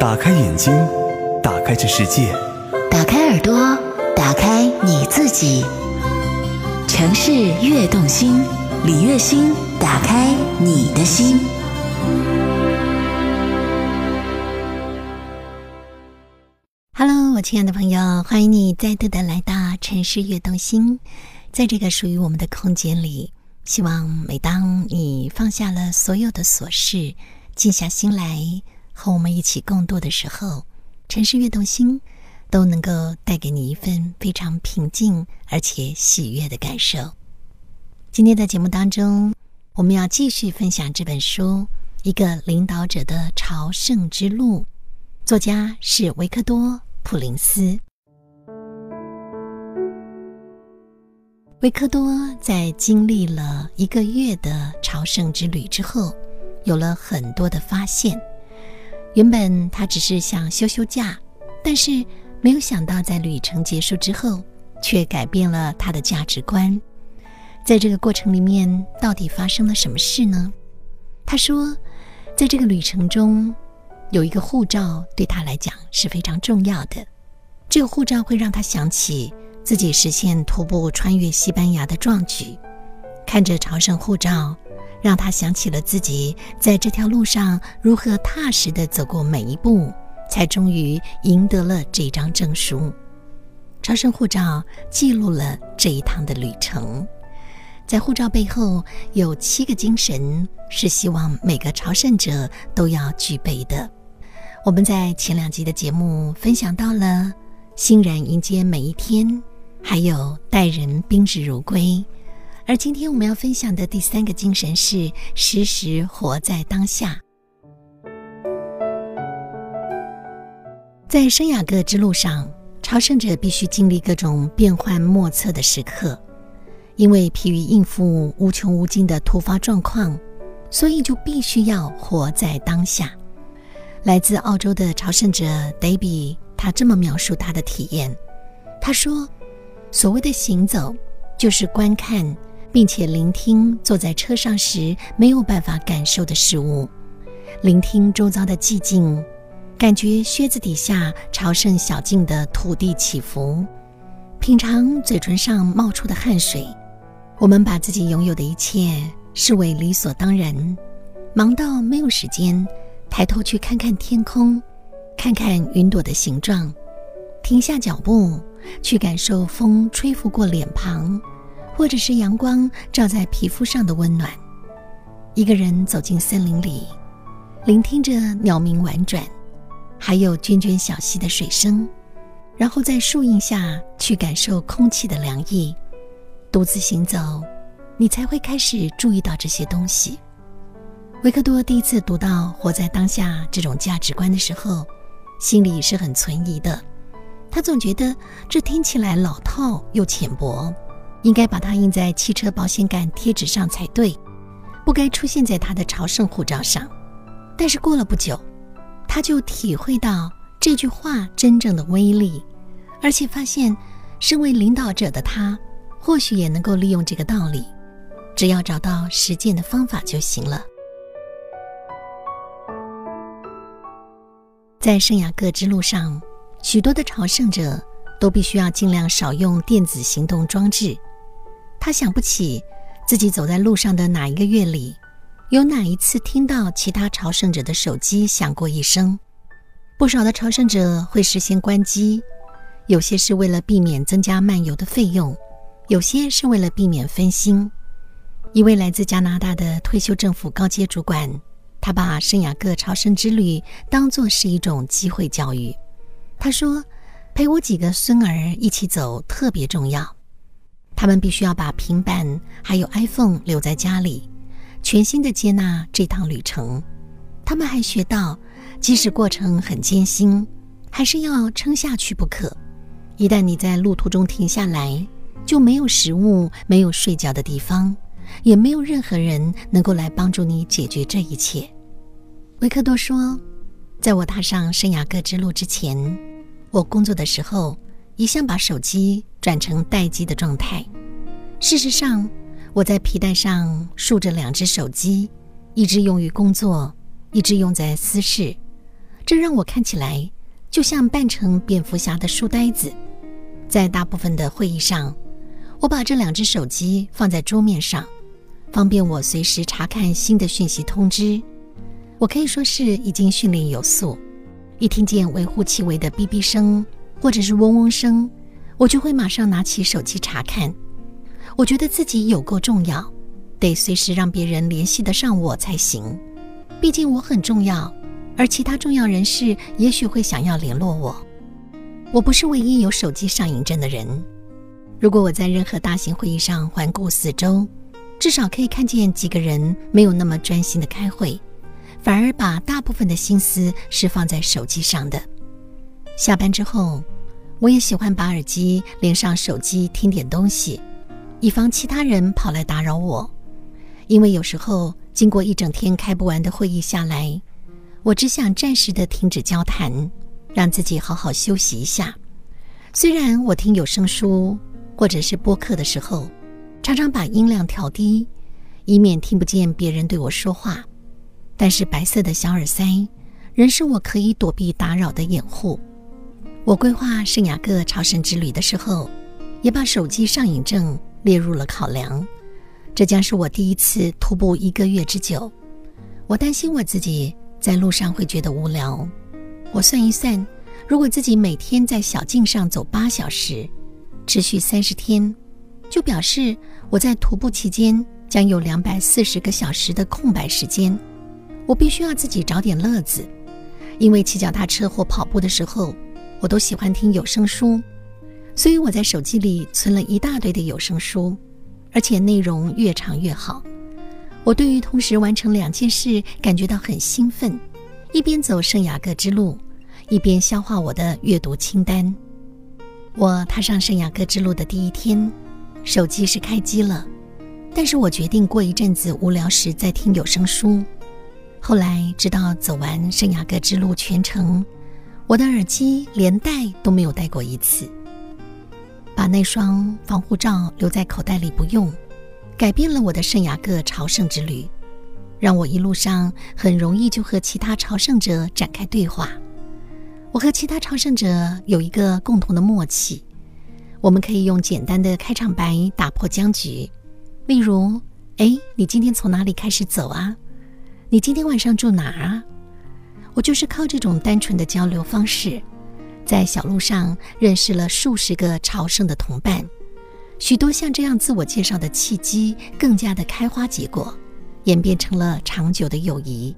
打开眼睛，打开这世界；打开耳朵，打开你自己。城市悦动心，李月心，打开你的心。Hello，我亲爱的朋友，欢迎你再度的来到城市悦动心。在这个属于我们的空间里，希望每当你放下了所有的琐事，静下心来。和我们一起共度的时候，城市悦动心都能够带给你一份非常平静而且喜悦的感受。今天的节目当中，我们要继续分享这本书《一个领导者的朝圣之路》，作家是维克多·普林斯。维克多在经历了一个月的朝圣之旅之后，有了很多的发现。原本他只是想休休假，但是没有想到，在旅程结束之后，却改变了他的价值观。在这个过程里面，到底发生了什么事呢？他说，在这个旅程中，有一个护照对他来讲是非常重要的。这个护照会让他想起自己实现徒步穿越西班牙的壮举，看着朝圣护照。让他想起了自己在这条路上如何踏实的走过每一步，才终于赢得了这张证书。朝圣护照记录了这一趟的旅程，在护照背后有七个精神，是希望每个朝圣者都要具备的。我们在前两集的节目分享到了欣然迎接每一天，还有待人宾至如归。而今天我们要分享的第三个精神是时时活在当下。在圣雅各之路上，朝圣者必须经历各种变幻莫测的时刻，因为疲于应付无穷无尽的突发状况，所以就必须要活在当下。来自澳洲的朝圣者 Debbie，他这么描述他的体验：他说，所谓的行走，就是观看。并且聆听坐在车上时没有办法感受的事物，聆听周遭的寂静，感觉靴子底下朝圣小径的土地起伏，品尝嘴唇上冒出的汗水。我们把自己拥有的一切视为理所当然，忙到没有时间抬头去看看天空，看看云朵的形状，停下脚步去感受风吹拂过脸庞。或者是阳光照在皮肤上的温暖。一个人走进森林里，聆听着鸟鸣婉转，还有涓涓小溪的水声，然后在树荫下去感受空气的凉意。独自行走，你才会开始注意到这些东西。维克多第一次读到“活在当下”这种价值观的时候，心里是很存疑的。他总觉得这听起来老套又浅薄。应该把它印在汽车保险杆贴纸上才对，不该出现在他的朝圣护照上。但是过了不久，他就体会到这句话真正的威力，而且发现，身为领导者的他，或许也能够利用这个道理，只要找到实践的方法就行了。在圣雅各之路上，许多的朝圣者都必须要尽量少用电子行动装置。他想不起自己走在路上的哪一个月里，有哪一次听到其他朝圣者的手机响过一声。不少的朝圣者会事先关机，有些是为了避免增加漫游的费用，有些是为了避免分心。一位来自加拿大的退休政府高阶主管，他把圣雅各朝圣之旅当作是一种机会教育。他说：“陪我几个孙儿一起走特别重要。”他们必须要把平板还有 iPhone 留在家里，全心的接纳这趟旅程。他们还学到，即使过程很艰辛，还是要撑下去不可。一旦你在路途中停下来，就没有食物、没有睡觉的地方，也没有任何人能够来帮助你解决这一切。维克多说：“在我踏上圣雅各之路之前，我工作的时候。”一向把手机转成待机的状态。事实上，我在皮带上竖着两只手机，一只用于工作，一只用在私事。这让我看起来就像扮成蝙蝠侠的书呆子。在大部分的会议上，我把这两只手机放在桌面上，方便我随时查看新的讯息通知。我可以说是已经训练有素，一听见微乎其微的哔哔声或者是嗡嗡声，我就会马上拿起手机查看。我觉得自己有够重要，得随时让别人联系得上我才行。毕竟我很重要，而其他重要人士也许会想要联络我。我不是唯一有手机上瘾症的人。如果我在任何大型会议上环顾四周，至少可以看见几个人没有那么专心的开会，反而把大部分的心思是放在手机上的。下班之后，我也喜欢把耳机连上手机听点东西，以防其他人跑来打扰我。因为有时候经过一整天开不完的会议下来，我只想暂时的停止交谈。让自己好好休息一下。虽然我听有声书或者是播客的时候，常常把音量调低，以免听不见别人对我说话，但是白色的小耳塞仍是我可以躲避打扰的掩护。我规划圣雅各朝圣之旅的时候，也把手机上瘾症列入了考量。这将是我第一次徒步一个月之久。我担心我自己在路上会觉得无聊。我算一算，如果自己每天在小径上走八小时，持续三十天，就表示我在徒步期间将有两百四十个小时的空白时间。我必须要自己找点乐子，因为骑脚踏车或跑步的时候，我都喜欢听有声书，所以我在手机里存了一大堆的有声书，而且内容越长越好。我对于同时完成两件事感觉到很兴奋。一边走圣雅各之路，一边消化我的阅读清单。我踏上圣雅各之路的第一天，手机是开机了，但是我决定过一阵子无聊时再听有声书。后来直到走完圣雅各之路全程，我的耳机连戴都没有戴过一次。把那双防护罩留在口袋里不用，改变了我的圣雅各朝圣之旅。让我一路上很容易就和其他朝圣者展开对话。我和其他朝圣者有一个共同的默契，我们可以用简单的开场白打破僵局。例如：“哎，你今天从哪里开始走啊？你今天晚上住哪儿啊？”我就是靠这种单纯的交流方式，在小路上认识了数十个朝圣的同伴，许多像这样自我介绍的契机更加的开花结果。演变成了长久的友谊。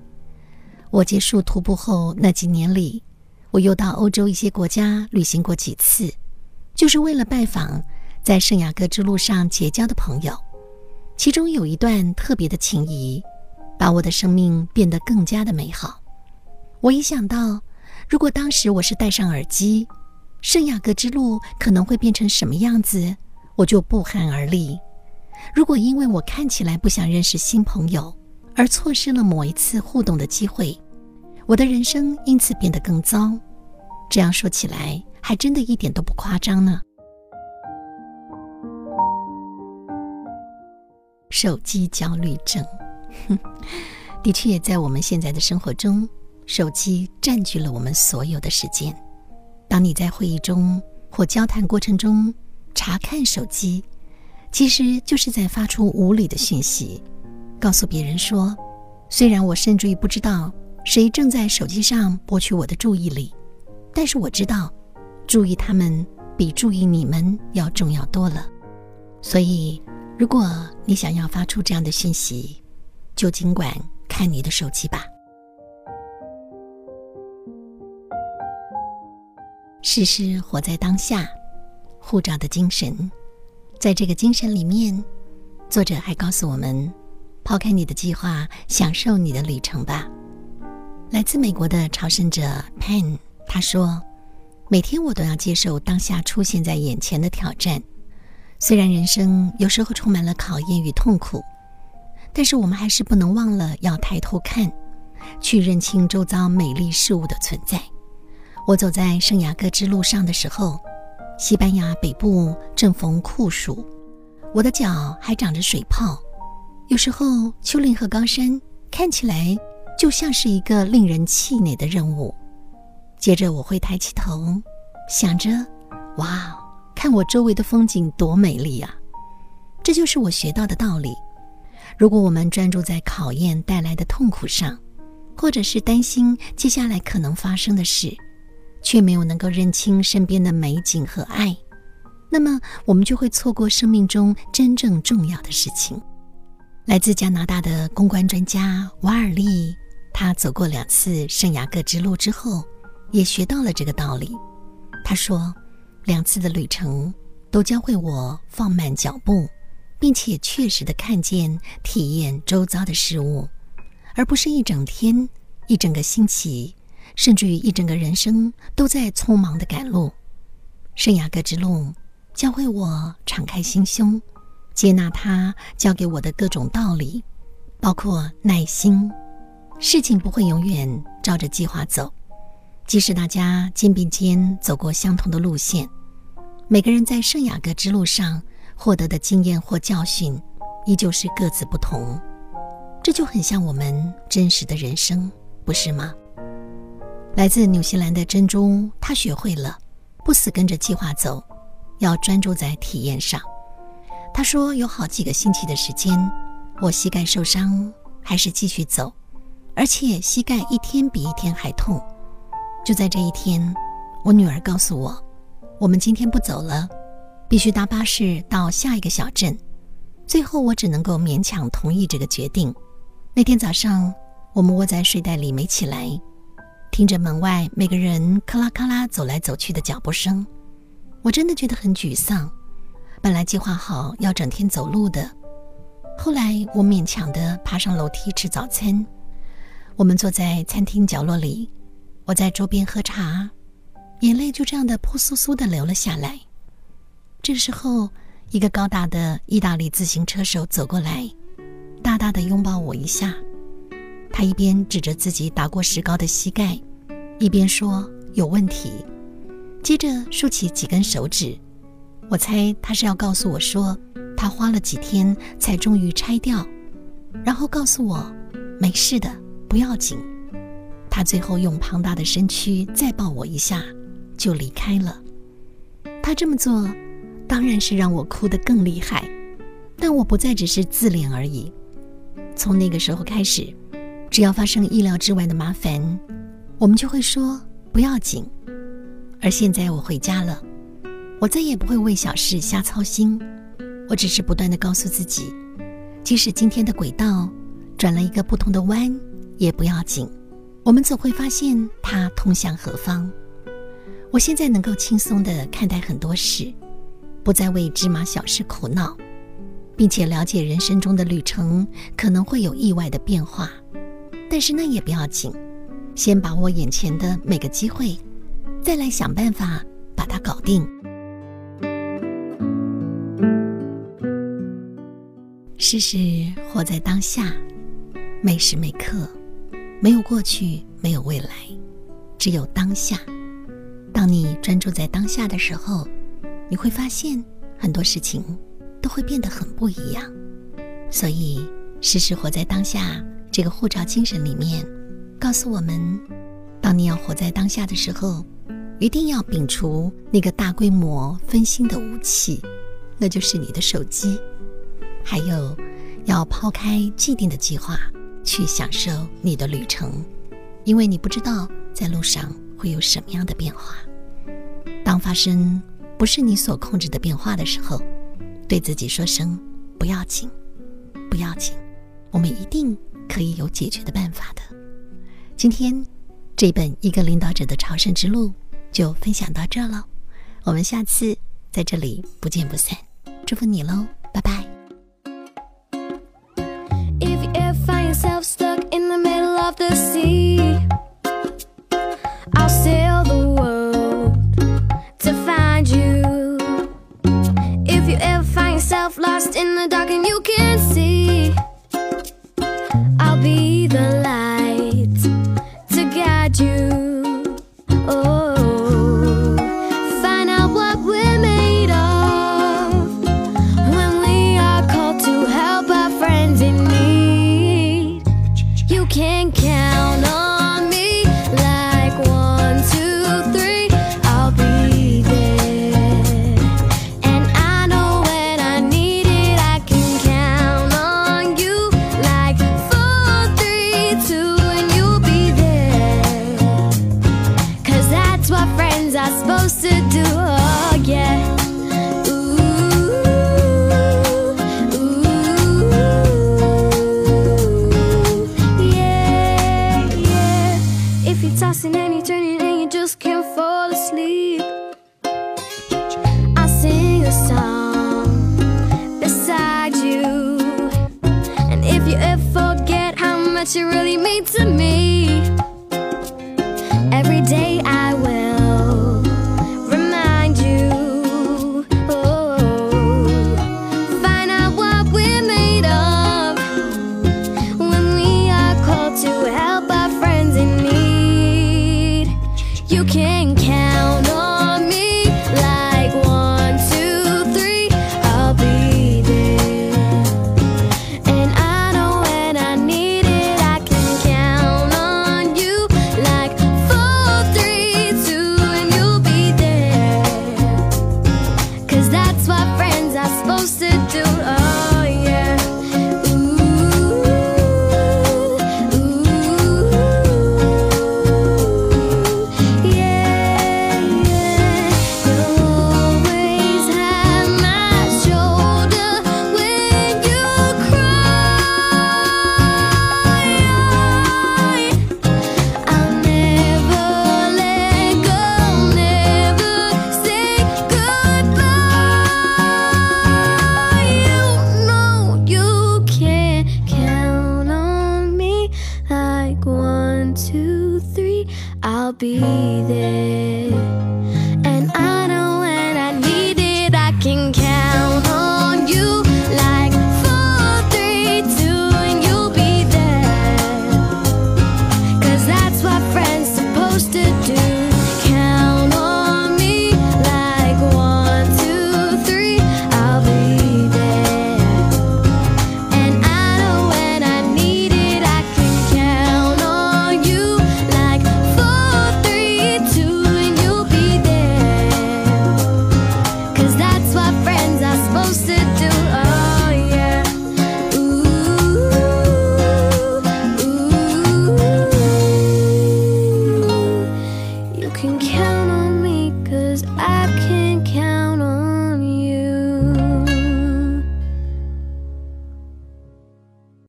我结束徒步后那几年里，我又到欧洲一些国家旅行过几次，就是为了拜访在圣雅各之路上结交的朋友。其中有一段特别的情谊，把我的生命变得更加的美好。我一想到，如果当时我是戴上耳机，圣雅各之路可能会变成什么样子，我就不寒而栗。如果因为我看起来不想认识新朋友，而错失了某一次互动的机会，我的人生因此变得更糟。这样说起来，还真的一点都不夸张呢。手机焦虑症，哼 的确在我们现在的生活中，手机占据了我们所有的时间。当你在会议中或交谈过程中查看手机，其实就是在发出无理的讯息，告诉别人说：虽然我甚至于不知道谁正在手机上博取我的注意力，但是我知道，注意他们比注意你们要重要多了。所以，如果你想要发出这样的讯息，就尽管看你的手机吧。事事活在当下，护照的精神。在这个精神里面，作者还告诉我们：抛开你的计划，享受你的旅程吧。来自美国的朝圣者 Pen 他说：“每天我都要接受当下出现在眼前的挑战。虽然人生有时候充满了考验与痛苦，但是我们还是不能忘了要抬头看，去认清周遭美丽事物的存在。我走在圣雅各之路上的时候。”西班牙北部正逢酷暑，我的脚还长着水泡。有时候，丘陵和高山看起来就像是一个令人气馁的任务。接着我会抬起头，想着：哇，看我周围的风景多美丽啊！这就是我学到的道理。如果我们专注在考验带来的痛苦上，或者是担心接下来可能发生的事，却没有能够认清身边的美景和爱，那么我们就会错过生命中真正重要的事情。来自加拿大的公关专家瓦尔利，他走过两次圣雅各之路之后，也学到了这个道理。他说，两次的旅程都教会我放慢脚步。并且确实的看见、体验周遭的事物，而不是一整天、一整个星期，甚至于一整个人生都在匆忙的赶路。圣雅各之路教会我敞开心胸，接纳他教给我的各种道理，包括耐心。事情不会永远照着计划走，即使大家肩并肩走过相同的路线，每个人在圣雅各之路上。获得的经验或教训，依旧是各自不同，这就很像我们真实的人生，不是吗？来自纽西兰的珍珠，她学会了不死跟着计划走，要专注在体验上。她说，有好几个星期的时间，我膝盖受伤，还是继续走，而且膝盖一天比一天还痛。就在这一天，我女儿告诉我，我们今天不走了。必须搭巴士到下一个小镇，最后我只能够勉强同意这个决定。那天早上，我们窝在睡袋里没起来，听着门外每个人咔啦咔啦走来走去的脚步声，我真的觉得很沮丧。本来计划好要整天走路的，后来我勉强的爬上楼梯吃早餐。我们坐在餐厅角落里，我在桌边喝茶，眼泪就这样的扑簌簌的流了下来。这时候，一个高大的意大利自行车手走过来，大大的拥抱我一下。他一边指着自己打过石膏的膝盖，一边说：“有问题。”接着竖起几根手指，我猜他是要告诉我说，他花了几天才终于拆掉，然后告诉我：“没事的，不要紧。”他最后用庞大的身躯再抱我一下，就离开了。他这么做。当然是让我哭得更厉害，但我不再只是自怜而已。从那个时候开始，只要发生意料之外的麻烦，我们就会说不要紧。而现在我回家了，我再也不会为小事瞎操心。我只是不断的告诉自己，即使今天的轨道转了一个不同的弯，也不要紧。我们总会发现它通向何方。我现在能够轻松的看待很多事。不再为芝麻小事苦恼，并且了解人生中的旅程可能会有意外的变化，但是那也不要紧，先把握眼前的每个机会，再来想办法把它搞定。试试活在当下，每时每刻，没有过去，没有未来，只有当下。当你专注在当下的时候。你会发现很多事情都会变得很不一样，所以试试活在当下这个护照精神里面，告诉我们：当你要活在当下的时候，一定要摒除那个大规模分心的武器，那就是你的手机。还有，要抛开既定的计划，去享受你的旅程，因为你不知道在路上会有什么样的变化。当发生。不是你所控制的变化的时候，对自己说声不要紧，不要紧，我们一定可以有解决的办法的。今天这本《一个领导者的朝圣之路》就分享到这了，我们下次在这里不见不散，祝福你喽，拜拜。lost in the dark and you can't see. Much you really mean to me,